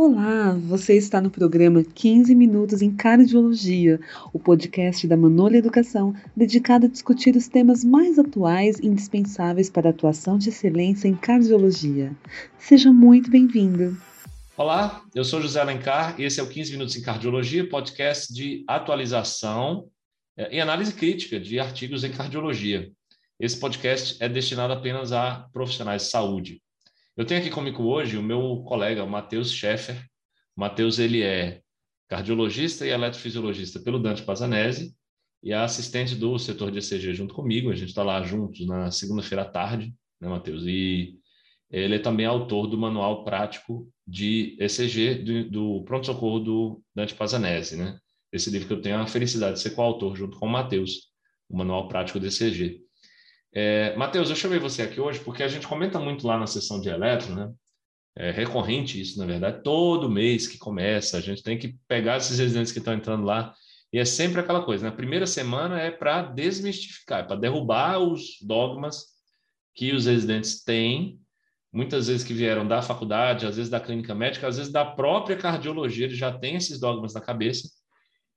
Olá, você está no programa 15 Minutos em Cardiologia, o podcast da Manolha Educação, dedicado a discutir os temas mais atuais e indispensáveis para a atuação de excelência em cardiologia. Seja muito bem-vindo. Olá, eu sou José Alencar e esse é o 15 Minutos em Cardiologia, podcast de atualização eh, e análise crítica de artigos em cardiologia. Esse podcast é destinado apenas a profissionais de saúde. Eu tenho aqui comigo hoje o meu colega, o Matheus Scheffer. O Matheus, ele é cardiologista e eletrofisiologista pelo Dante Pazanese e é assistente do setor de ECG junto comigo. A gente está lá juntos na segunda-feira à tarde, né, Matheus? E ele é também autor do manual prático de ECG do, do pronto-socorro do Dante Pazanese, né? Esse livro que eu tenho a felicidade de ser coautor junto com o Matheus, o manual prático de ECG. É, Matheus, eu chamei você aqui hoje porque a gente comenta muito lá na sessão de eletro, né? É recorrente isso, na verdade. Todo mês que começa, a gente tem que pegar esses residentes que estão entrando lá. E é sempre aquela coisa, né? A primeira semana é para desmistificar, é para derrubar os dogmas que os residentes têm, muitas vezes que vieram da faculdade, às vezes da clínica médica, às vezes da própria cardiologia, eles já têm esses dogmas na cabeça.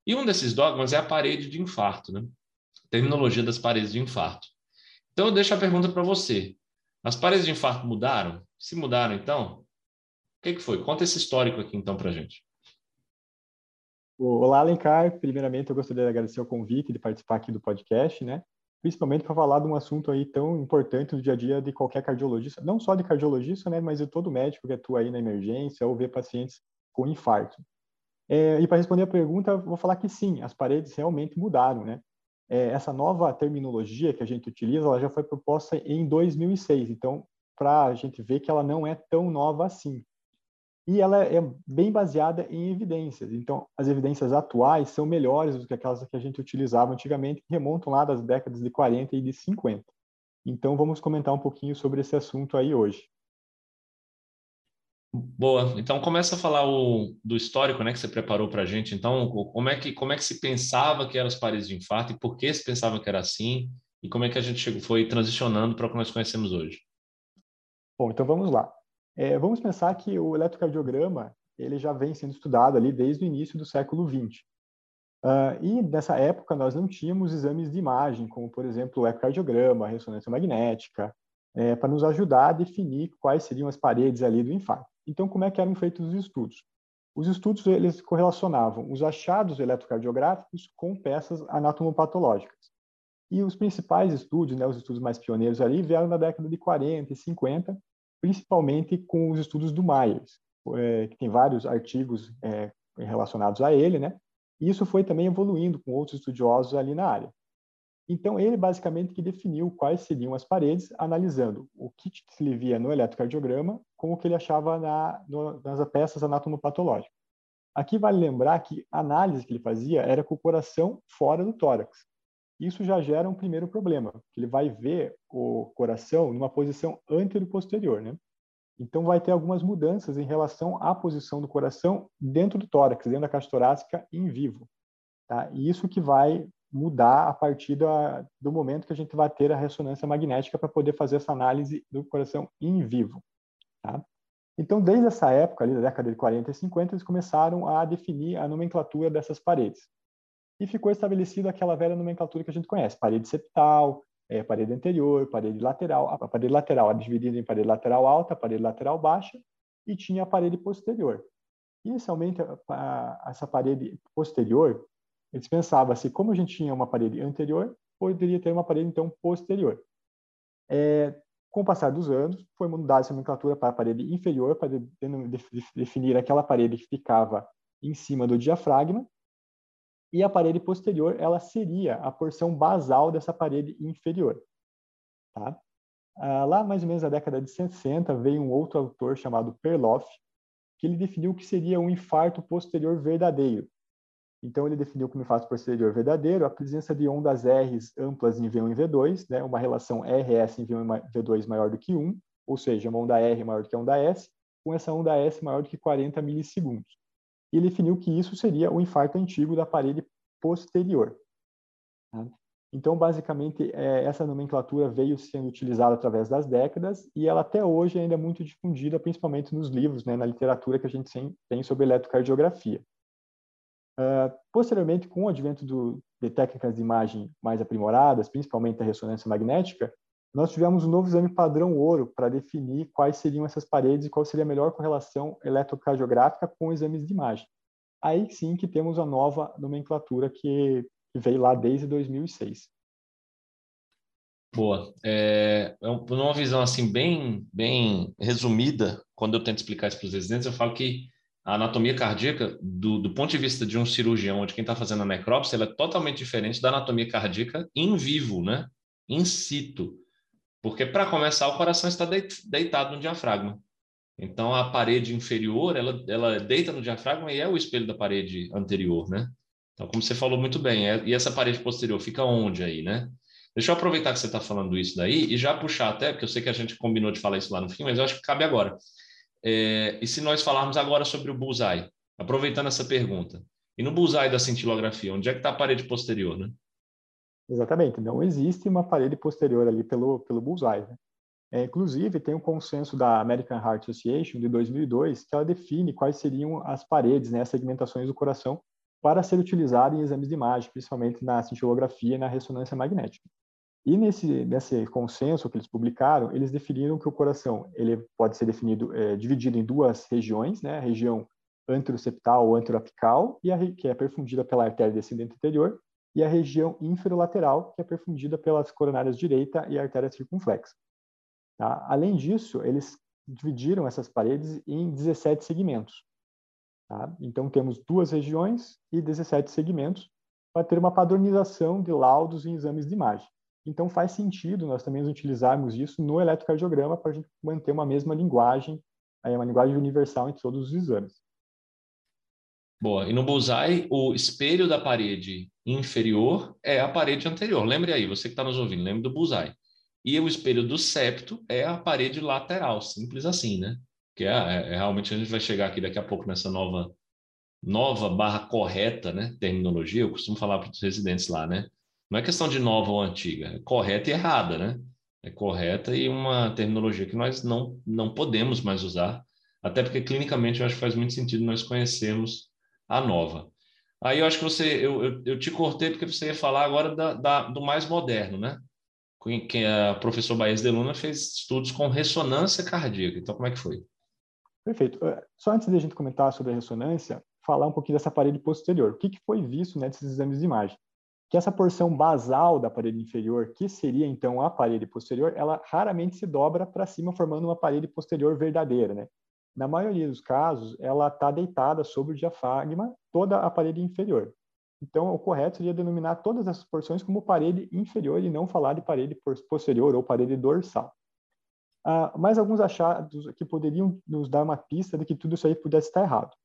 E um desses dogmas é a parede de infarto, né? Terminologia das paredes de infarto. Então, eu deixo a pergunta para você. As paredes de infarto mudaram? Se mudaram, então, o que, que foi? Conta esse histórico aqui, então, para a gente. Olá, Alencar. Primeiramente, eu gostaria de agradecer o convite de participar aqui do podcast, né? Principalmente para falar de um assunto aí tão importante no dia a dia de qualquer cardiologista, não só de cardiologista, né, mas de todo médico que atua aí na emergência ou vê pacientes com infarto. É, e para responder a pergunta, vou falar que sim, as paredes realmente mudaram, né? É, essa nova terminologia que a gente utiliza, ela já foi proposta em 2006. Então, para a gente ver que ela não é tão nova assim. E ela é bem baseada em evidências. Então, as evidências atuais são melhores do que aquelas que a gente utilizava antigamente, que remontam lá das décadas de 40 e de 50. Então, vamos comentar um pouquinho sobre esse assunto aí hoje. Boa. Então começa a falar o, do histórico, né, que você preparou para a gente. Então, como é que como é que se pensava que eram as paredes de infarto e por que se pensava que era assim e como é que a gente chegou, foi transicionando para o que nós conhecemos hoje? Bom, então vamos lá. É, vamos pensar que o eletrocardiograma ele já vem sendo estudado ali desde o início do século XX. Uh, e nessa época nós não tínhamos exames de imagem, como por exemplo o ecocardiograma, a ressonância magnética, é, para nos ajudar a definir quais seriam as paredes ali do infarto. Então, como é que eram feitos os estudos? Os estudos eles correlacionavam os achados eletrocardiográficos com peças anatomopatológicas. E os principais estudos, né, os estudos mais pioneiros ali, vieram na década de 40 e 50, principalmente com os estudos do Myers, é, que tem vários artigos é, relacionados a ele, né? E isso foi também evoluindo com outros estudiosos ali na área. Então, ele basicamente que definiu quais seriam as paredes, analisando o que se lhe via no eletrocardiograma com o que ele achava na, no, nas peças anatomopatológicas. Aqui vale lembrar que a análise que ele fazia era com o coração fora do tórax. Isso já gera um primeiro problema, que ele vai ver o coração numa posição antero-posterior, né? Então vai ter algumas mudanças em relação à posição do coração dentro do tórax, dentro da caixa torácica em vivo. Tá? E isso que vai mudar a partir da, do momento que a gente vai ter a ressonância magnética para poder fazer essa análise do coração em vivo. Tá? Então, desde essa época, ali da década de 40 e 50, eles começaram a definir a nomenclatura dessas paredes. E ficou estabelecida aquela velha nomenclatura que a gente conhece, parede septal, é, parede anterior, parede lateral. A parede lateral era dividida em parede lateral alta, parede lateral baixa, e tinha a parede posterior. Inicialmente, a, a, essa parede posterior eles pensavam assim, como a gente tinha uma parede anterior, poderia ter uma parede, então, posterior. É, com o passar dos anos, foi mudada essa nomenclatura para a parede inferior, para de, de, definir aquela parede que ficava em cima do diafragma, e a parede posterior, ela seria a porção basal dessa parede inferior. Tá? Ah, lá, mais ou menos na década de 60, veio um outro autor chamado Perloff, que ele definiu o que seria um infarto posterior verdadeiro, então, ele definiu como infarto posterior verdadeiro a presença de ondas R's amplas em V1 e V2, né, uma relação RS em V1 e V2 maior do que 1, ou seja, uma onda R maior do que a onda S, com essa onda S maior do que 40 milissegundos. E ele definiu que isso seria o infarto antigo da parede posterior. Tá? Então, basicamente, é, essa nomenclatura veio sendo utilizada através das décadas e ela até hoje ainda é muito difundida, principalmente nos livros, né, na literatura que a gente tem sobre eletrocardiografia. Uh, posteriormente, com o advento do, de técnicas de imagem mais aprimoradas, principalmente a ressonância magnética, nós tivemos um novo exame padrão ouro para definir quais seriam essas paredes e qual seria a melhor correlação eletrocardiográfica com exames de imagem. Aí sim que temos a nova nomenclatura que, que veio lá desde 2006. Boa. É, é uma visão assim bem, bem resumida, quando eu tento explicar isso para os residentes, eu falo que a anatomia cardíaca, do, do ponto de vista de um cirurgião, de quem está fazendo a necrópsia, ela é totalmente diferente da anatomia cardíaca em vivo, né? In situ. Porque, para começar, o coração está deitado no diafragma. Então, a parede inferior, ela, ela deita no diafragma e é o espelho da parede anterior, né? Então, como você falou muito bem, é, e essa parede posterior fica onde aí, né? Deixa eu aproveitar que você está falando isso daí e já puxar até, porque eu sei que a gente combinou de falar isso lá no fim, mas eu acho que cabe agora. É, e se nós falarmos agora sobre o bullseye, aproveitando essa pergunta, e no bullseye da cintilografia, onde é que está a parede posterior, né? Exatamente, não existe uma parede posterior ali pelo, pelo bullseye. Né? É, inclusive, tem um consenso da American Heart Association de 2002 que ela define quais seriam as paredes, né, as segmentações do coração para ser utilizada em exames de imagem, principalmente na cintilografia e na ressonância magnética. E nesse, nesse consenso que eles publicaram, eles definiram que o coração ele pode ser definido é, dividido em duas regiões, né? A região anteroseptal ou anteroapical, e a, que é perfundida pela artéria descendente anterior, e a região inferolateral, que é perfundida pelas coronárias direita e artéria circunflexa. Tá? Além disso, eles dividiram essas paredes em 17 segmentos. Tá? Então, temos duas regiões e 17 segmentos para ter uma padronização de laudos em exames de imagem. Então, faz sentido nós também utilizarmos isso no eletrocardiograma para a gente manter uma mesma linguagem, uma linguagem universal em todos os exames. Boa. E no bullseye, o espelho da parede inferior é a parede anterior. Lembre aí, você que está nos ouvindo, lembre do bullseye. E o espelho do septo é a parede lateral, simples assim, né? Que é, é, é realmente a gente vai chegar aqui daqui a pouco nessa nova nova barra correta, né? Terminologia. Eu costumo falar para os residentes lá, né? Não é questão de nova ou antiga, é correta e errada, né? É correta e uma terminologia que nós não não podemos mais usar, até porque clinicamente eu acho que faz muito sentido nós conhecermos a nova. Aí eu acho que você, eu, eu, eu te cortei porque você ia falar agora da, da, do mais moderno, né? Que a professor Baez de Luna fez estudos com ressonância cardíaca. Então, como é que foi? Perfeito. É, só antes de a gente comentar sobre a ressonância, falar um pouquinho dessa parede posterior. O que, que foi visto nesses exames de imagem? Que essa porção basal da parede inferior, que seria então a parede posterior, ela raramente se dobra para cima, formando uma parede posterior verdadeira, né? Na maioria dos casos, ela está deitada sobre o diafragma, toda a parede inferior. Então, o correto seria denominar todas essas porções como parede inferior e não falar de parede posterior ou parede dorsal. Ah, mas alguns achados que poderiam nos dar uma pista de que tudo isso aí pudesse estar errado.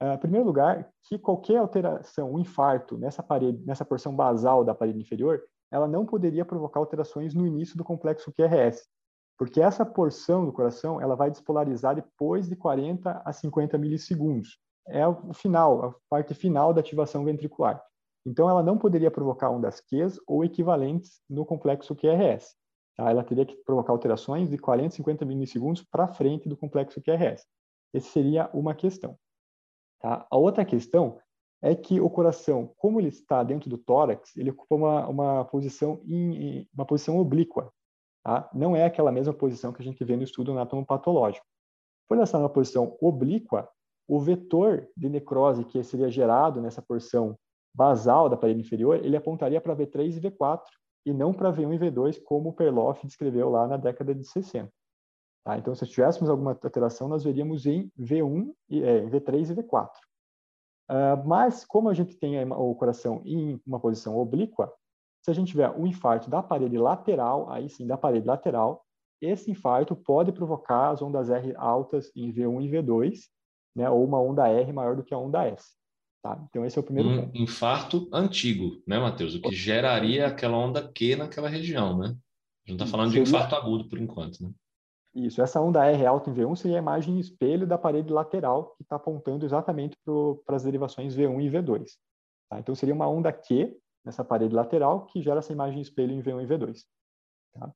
Ah, em primeiro lugar, que qualquer alteração, um infarto nessa parede, nessa porção basal da parede inferior, ela não poderia provocar alterações no início do complexo QRS, porque essa porção do coração ela vai despolarizar depois de 40 a 50 milissegundos. É o final, a parte final da ativação ventricular. Então, ela não poderia provocar ondas Qs ou equivalentes no complexo QRS. Tá? Ela teria que provocar alterações de 40 a 50 milissegundos para frente do complexo QRS. Essa seria uma questão. Tá? A outra questão é que o coração, como ele está dentro do tórax, ele ocupa uma, uma posição em, uma posição oblíqua, Tá? Não é aquela mesma posição que a gente vê no estudo anatomopatológico. Por ela estar numa posição oblíqua, o vetor de necrose que seria gerado nessa porção basal da parede inferior, ele apontaria para V3 e V4 e não para V1 e V2, como o Perloff descreveu lá na década de 60. Tá? Então, se tivéssemos alguma alteração, nós veríamos em V1, é, em V3 e V4. Uh, ah, mas, como a gente tem o coração em uma posição oblíqua, se a gente tiver um infarto da parede lateral, aí sim, da parede lateral, esse infarto pode provocar as ondas R altas em V1 e V2, né, ou uma onda R maior do que a onda S. Tá? Então, esse é o primeiro um ponto. infarto antigo, né, Matheus? O que geraria aquela onda Q naquela região, né? A gente está falando seria... de infarto agudo por enquanto, né? Isso, essa onda R alta em V1 seria a imagem espelho da parede lateral, que está apontando exatamente para as derivações V1 e V2. Tá? Então, seria uma onda Q nessa parede lateral que gera essa imagem espelho em V1 e V2. Tá?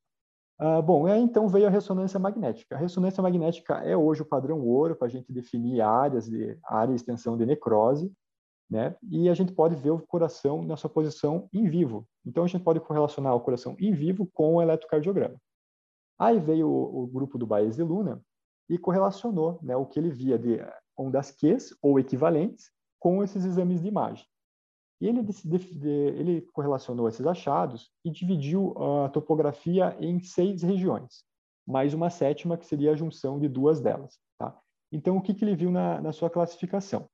Ah, bom, aí então veio a ressonância magnética. A ressonância magnética é hoje o padrão ouro para a gente definir áreas de área e extensão de necrose, né? E a gente pode ver o coração na sua posição em vivo. Então a gente pode correlacionar o coração em vivo com o eletrocardiograma. Aí veio o, o grupo do Baez de Luna e correlacionou né, o que ele via de ondas Q ou equivalentes com esses exames de imagem. E ele, ele correlacionou esses achados e dividiu a topografia em seis regiões, mais uma sétima que seria a junção de duas delas. Tá? Então, o que, que ele viu na, na sua classificação?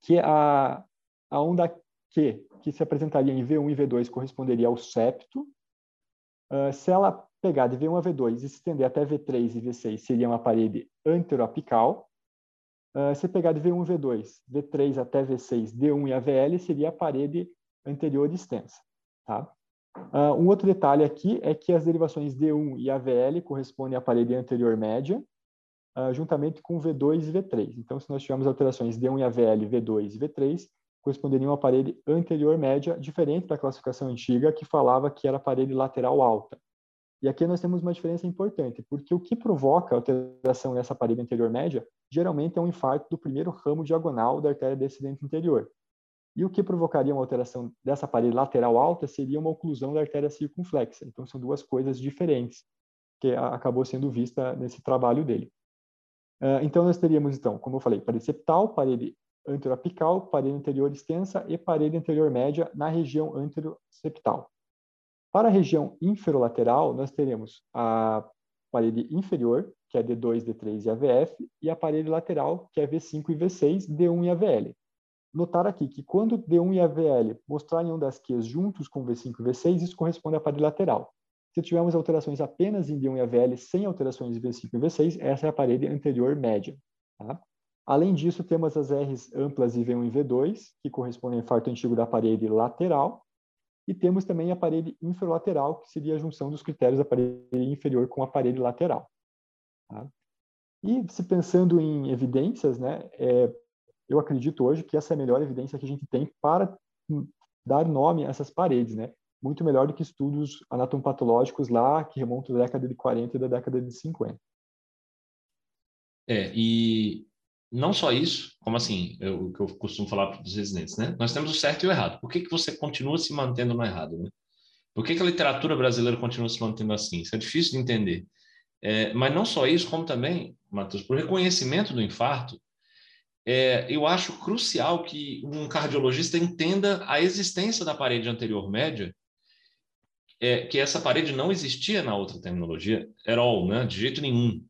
Que a, a onda Q, que se apresentaria em V1 e V2, corresponderia ao septo. Uh, se ela pegar de V1 a V2 e se estender até V3 e V6, seria uma parede anteroapical. Uh, se pegar de V1 e V2, V3 até V6, D1 e AVL, seria a parede anterior extensa. Tá? Uh, um outro detalhe aqui é que as derivações D1 e AVL correspondem à parede anterior média, uh, juntamente com V2 e V3. Então, se nós tivermos alterações D1 e AVL, V2 e V3, corresponderiam à parede anterior média, diferente da classificação antiga, que falava que era a parede lateral alta. E aqui nós temos uma diferença importante, porque o que provoca a alteração nessa parede anterior média geralmente é um infarto do primeiro ramo diagonal da artéria descendente interior. E o que provocaria uma alteração dessa parede lateral alta seria uma oclusão da artéria circunflexa. Então são duas coisas diferentes que acabou sendo vista nesse trabalho dele. Ah, então nós teríamos então, como eu falei, parede septal, parede anteroapical, parede anterior extensa e parede anterior média na região anteroseptal. Para a região inferolateral, nós teremos a parede inferior, que é D2, D3 e AVF, e a parede lateral, que é V5 e V6, D1 e AVL. Notar aqui que quando D1 e AVL mostrarem ondas Q juntos com V5 e V6, isso corresponde à parede lateral. Se tivermos alterações apenas em D1 e AVL sem alterações em V5 e V6, essa é a parede anterior média. Tá? Além disso, temos as Rs amplas em V1 e V2, que correspondem ao infarto antigo da parede lateral, e temos também a parede inferolateral, que seria a junção dos critérios da parede inferior com a parede lateral. Tá? E se pensando em evidências, né, é, eu acredito hoje que essa é a melhor evidência que a gente tem para dar nome a essas paredes, né? Muito melhor do que estudos anatomopatológicos lá que remontam da década de 40 e da década de 50. É, e não só isso, como assim, o que eu costumo falar para os residentes, né? Nós temos o certo e o errado. Por que, que você continua se mantendo no errado, né? Por que, que a literatura brasileira continua se mantendo assim? Isso é difícil de entender. É, mas não só isso, como também, Matheus, por reconhecimento do infarto, é, eu acho crucial que um cardiologista entenda a existência da parede anterior média, é, que essa parede não existia na outra terminologia, at all, né? de jeito nenhum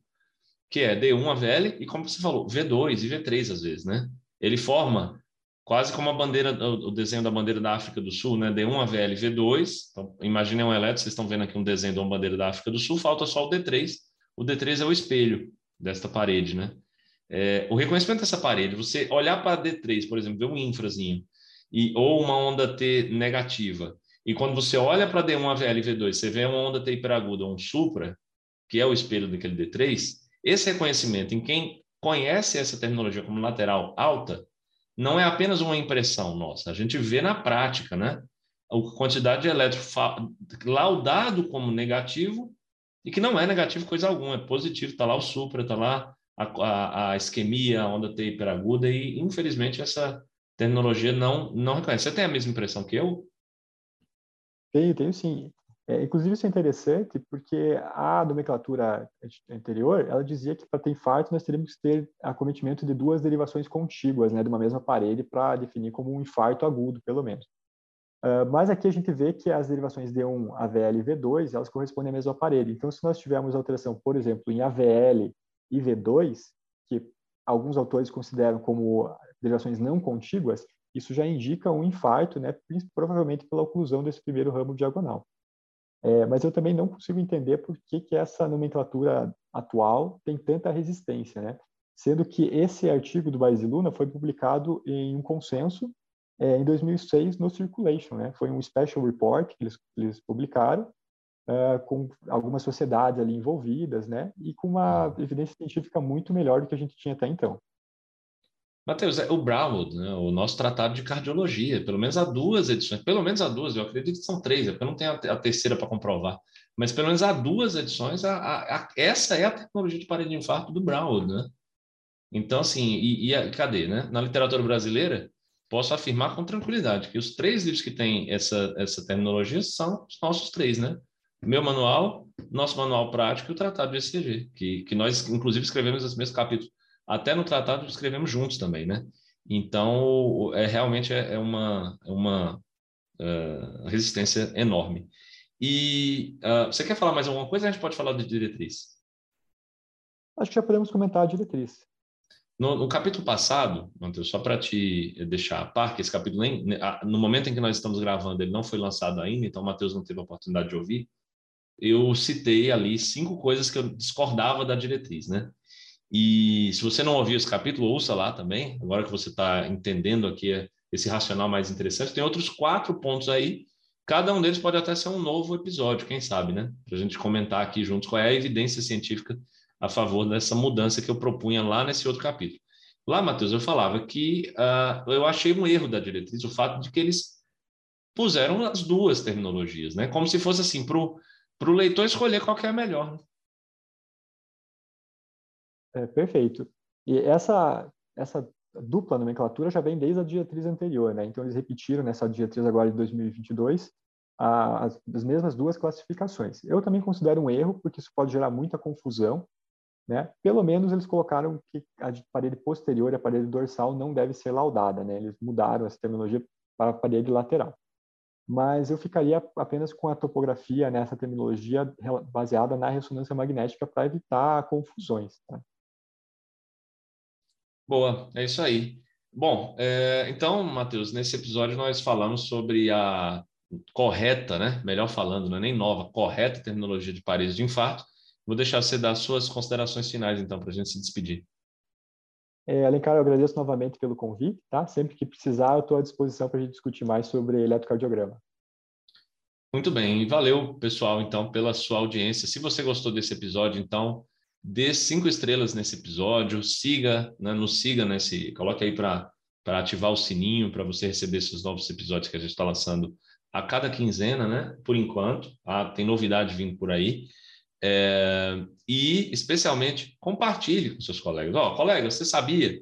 que é D1 AVL e, como você falou, V2 e V3 às vezes, né? Ele forma quase como a bandeira, o desenho da bandeira da África do Sul, né? D1 AVL V2. Então, imaginem um elétrico, vocês estão vendo aqui um desenho de uma bandeira da África do Sul, falta só o D3. O D3 é o espelho desta parede, né? É, o reconhecimento dessa parede, você olhar para D3, por exemplo, ver um infrazinho, e, ou uma onda T negativa, e quando você olha para D1 AVL V2, você vê uma onda T hiperaguda, um supra, que é o espelho daquele D3, esse reconhecimento em quem conhece essa terminologia como lateral alta não é apenas uma impressão nossa, a gente vê na prática, né? A quantidade de elétron laudado como negativo e que não é negativo coisa alguma, é positivo, está lá o supra, está lá a, a, a, isquemia, a onda T hiperaguda e infelizmente essa terminologia não, não reconhece. Você tem a mesma impressão que eu? Tenho, tenho sim. É, inclusive, isso é interessante porque a nomenclatura anterior, ela dizia que para ter infarto nós teríamos que ter acometimento de duas derivações contíguas, né, de uma mesma parede para definir como um infarto agudo, pelo menos. Uh, mas aqui a gente vê que as derivações D1, AVL e V2, elas correspondem à mesma parede. Então, se nós tivermos alteração, por exemplo, em AVL e V2, que alguns autores consideram como derivações não contíguas, isso já indica um infarto, né, provavelmente pela oclusão desse primeiro ramo diagonal. É, mas eu também não consigo entender por que, que essa nomenclatura atual tem tanta resistência, né? Sendo que esse artigo do Baez e Luna foi publicado em um consenso é, em 2006 no Circulation, né? Foi um special report que eles, eles publicaram uh, com algumas sociedades ali envolvidas, né? E com uma evidência científica muito melhor do que a gente tinha até então. Matheus, é o Brownwood, né, o nosso tratado de cardiologia, pelo menos há duas edições, pelo menos há duas, eu acredito que são três, é eu não tenho a terceira para comprovar, mas pelo menos há duas edições, a, a, a, essa é a tecnologia de parede de infarto do Brownwood, né? Então, assim, e, e cadê, né? Na literatura brasileira, posso afirmar com tranquilidade que os três livros que têm essa, essa são os nossos três, né? Meu manual, nosso manual prático e o tratado de ECG, que, que nós, inclusive, escrevemos esse mesmo capítulo até no tratado escrevemos juntos também, né? Então, é realmente é, é uma, é uma uh, resistência enorme. E uh, você quer falar mais alguma coisa? A gente pode falar de diretriz. Acho que já podemos comentar a diretriz. No, no capítulo passado, Matheus, só para te deixar a par, que esse capítulo, nem, no momento em que nós estamos gravando, ele não foi lançado ainda, então o Matheus não teve a oportunidade de ouvir. Eu citei ali cinco coisas que eu discordava da diretriz, né? E se você não ouviu esse capítulo, ouça lá também, agora que você está entendendo aqui esse racional mais interessante. Tem outros quatro pontos aí, cada um deles pode até ser um novo episódio, quem sabe, né? Para a gente comentar aqui juntos qual é a evidência científica a favor dessa mudança que eu propunha lá nesse outro capítulo. Lá, Matheus, eu falava que uh, eu achei um erro da diretriz o fato de que eles puseram as duas terminologias, né? Como se fosse assim, para o leitor escolher qual que é a melhor. Né? É, perfeito. E essa, essa dupla nomenclatura já vem desde a diretriz anterior, né? Então, eles repetiram nessa diretriz agora de 2022 a, as, as mesmas duas classificações. Eu também considero um erro, porque isso pode gerar muita confusão, né? Pelo menos eles colocaram que a parede posterior e a parede dorsal não deve ser laudada, né? Eles mudaram essa terminologia para a parede lateral. Mas eu ficaria apenas com a topografia nessa terminologia baseada na ressonância magnética para evitar confusões. Tá? Boa, é isso aí. Bom, é, então, Matheus, nesse episódio nós falamos sobre a correta, né? Melhor falando, não é nem nova, correta terminologia de paredes de infarto. Vou deixar você dar suas considerações finais, então, para a gente se despedir. É, Alencar, eu agradeço novamente pelo convite, tá? Sempre que precisar, eu estou à disposição para a gente discutir mais sobre eletrocardiograma. Muito bem, valeu, pessoal, então, pela sua audiência. Se você gostou desse episódio, então, dê cinco estrelas nesse episódio, siga, né, nos siga nesse, coloque aí para ativar o sininho para você receber esses novos episódios que a gente está lançando a cada quinzena, né? Por enquanto, ah, tem novidade vindo por aí. É, e, especialmente, compartilhe com seus colegas. Ó, oh, colega, você sabia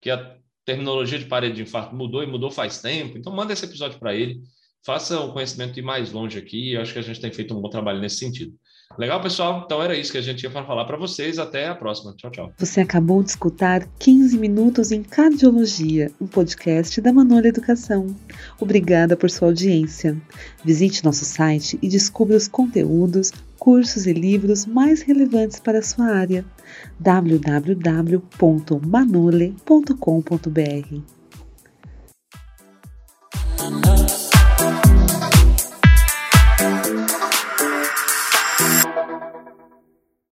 que a terminologia de parede de infarto mudou e mudou faz tempo? Então, manda esse episódio para ele. Faça o conhecimento ir mais longe aqui. Eu acho que a gente tem feito um bom trabalho nesse sentido. Legal, pessoal? Então era isso que a gente para falar para vocês. Até a próxima. Tchau, tchau. Você acabou de escutar 15 Minutos em Cardiologia, um podcast da Manola Educação. Obrigada por sua audiência. Visite nosso site e descubra os conteúdos, cursos e livros mais relevantes para a sua área. www.manole.com.br